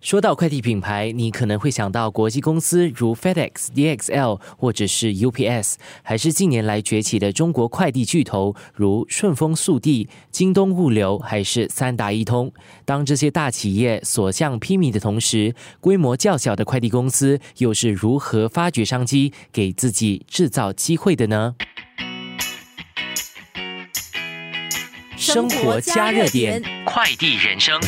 说到快递品牌，你可能会想到国际公司如 FedEx、DXL 或者是 UPS，还是近年来崛起的中国快递巨头如顺丰速递、京东物流，还是三达一通。当这些大企业所向披靡的同时，规模较小的快递公司又是如何发掘商机，给自己制造机会的呢？生活加热点，快递人生。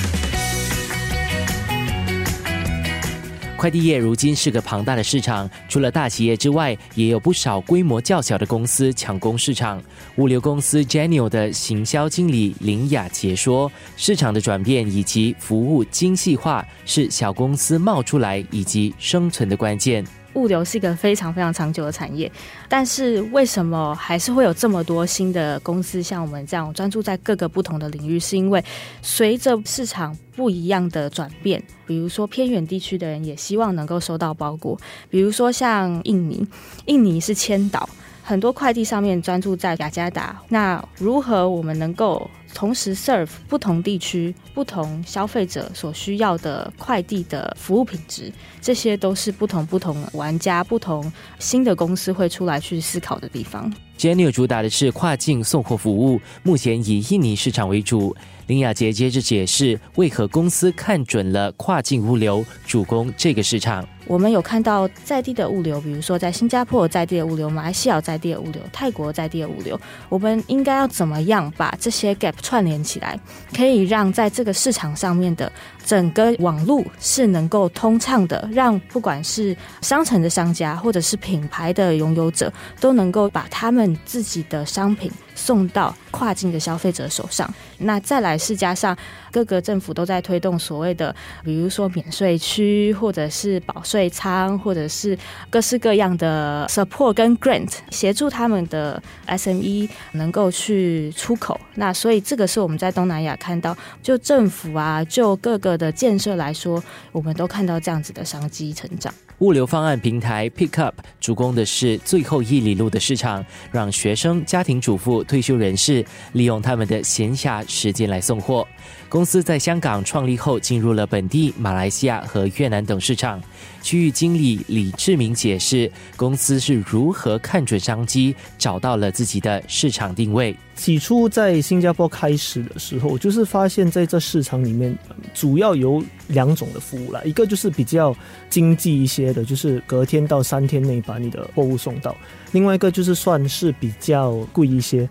快递业如今是个庞大的市场，除了大企业之外，也有不少规模较小的公司抢攻市场。物流公司 Genio 的行销经理林雅杰说：“市场的转变以及服务精细化，是小公司冒出来以及生存的关键。”物流是一个非常非常长久的产业，但是为什么还是会有这么多新的公司像我们这样专注在各个不同的领域？是因为随着市场不一样的转变，比如说偏远地区的人也希望能够收到包裹，比如说像印尼，印尼是千岛，很多快递上面专注在雅加达，那如何我们能够？同时 serve 不同地区、不同消费者所需要的快递的服务品质，这些都是不同不同玩家、不同新的公司会出来去思考的地方。j e n n 主打的是跨境送货服务，目前以印尼市场为主。林雅杰接着解释，为何公司看准了跨境物流，主攻这个市场。我们有看到在地的物流，比如说在新加坡在地的物流，马来西亚在地的物流，泰国在地的物流，我们应该要怎么样把这些 gap 串联起来，可以让在这个市场上面的整个网路是能够通畅的，让不管是商城的商家或者是品牌的拥有者，都能够把他们自己的商品。送到跨境的消费者手上，那再来是加上各个政府都在推动所谓的，比如说免税区，或者是保税仓，或者是各式各样的 support 跟 grant，协助他们的 SME 能够去出口。那所以这个是我们在东南亚看到，就政府啊，就各个的建设来说，我们都看到这样子的商机成长。物流方案平台 Pickup 主攻的是最后一里路的市场，让学生、家庭主妇、退休人士利用他们的闲暇时间来送货。公司在香港创立后，进入了本地、马来西亚和越南等市场。区域经理李志明解释，公司是如何看准商机，找到了自己的市场定位。起初在新加坡开始的时候，就是发现在这市场里面，主要有两种的服务啦，一个就是比较经济一些的，就是隔天到三天内把你的货物送到；另外一个就是算是比较贵一些。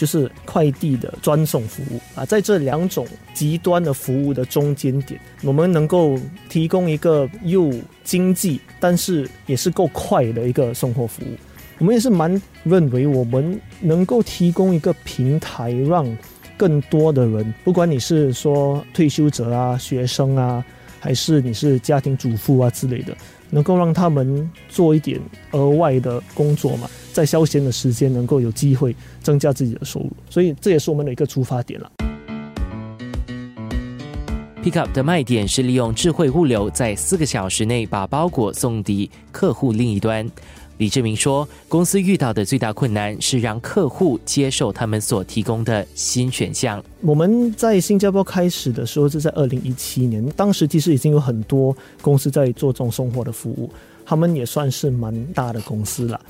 就是快递的专送服务啊，在这两种极端的服务的中间点，我们能够提供一个又经济，但是也是够快的一个送货服务。我们也是蛮认为，我们能够提供一个平台，让更多的人，不管你是说退休者啊、学生啊，还是你是家庭主妇啊之类的。能够让他们做一点额外的工作嘛，在消闲的时间能够有机会增加自己的收入，所以这也是我们的一个出发点了。Pickup 的卖点是利用智慧物流，在四个小时内把包裹送抵客户另一端。李志明说，公司遇到的最大困难是让客户接受他们所提供的新选项。我们在新加坡开始的时候是在二零一七年，当时其实已经有很多公司在做这种送货的服务，他们也算是蛮大的公司了。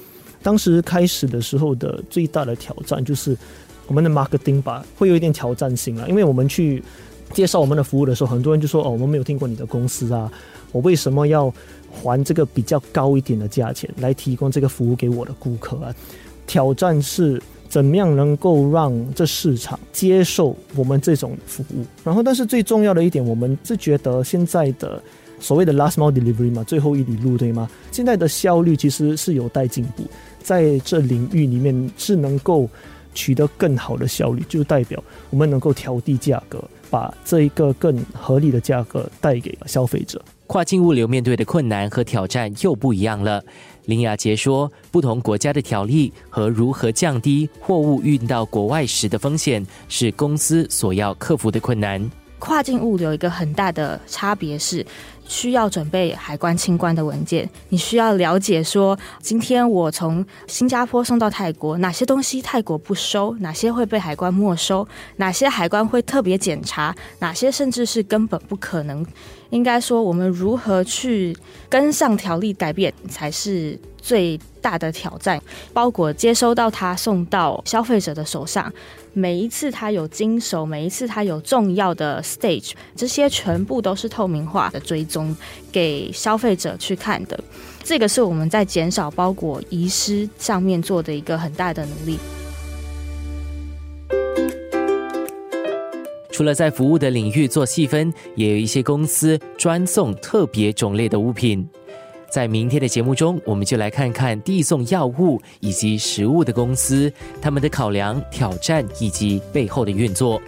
当时开始的时候的最大的挑战就是我们的 marketing 吧，会有一点挑战性啊，因为我们去介绍我们的服务的时候，很多人就说：“哦，我们没有听过你的公司啊，我为什么要？”还这个比较高一点的价钱来提供这个服务给我的顾客啊，挑战是怎么样能够让这市场接受我们这种服务？然后，但是最重要的一点，我们是觉得现在的所谓的 last mile delivery 嘛，最后一里路对吗？现在的效率其实是有待进步，在这领域里面是能够取得更好的效率，就代表我们能够调低价格，把这一个更合理的价格带给消费者。跨境物流面对的困难和挑战又不一样了。林雅杰说，不同国家的条例和如何降低货物运到国外时的风险，是公司所要克服的困难。跨境物流一个很大的差别是。需要准备海关清关的文件，你需要了解说，今天我从新加坡送到泰国，哪些东西泰国不收，哪些会被海关没收，哪些海关会特别检查，哪些甚至是根本不可能。应该说，我们如何去跟上条例改变，才是最大的挑战。包裹接收到它，送到消费者的手上。每一次他有经手，每一次他有重要的 stage，这些全部都是透明化的追踪给消费者去看的。这个是我们在减少包裹遗失上面做的一个很大的努力。除了在服务的领域做细分，也有一些公司专送特别种类的物品。在明天的节目中，我们就来看看递送药物以及食物的公司，他们的考量、挑战以及背后的运作。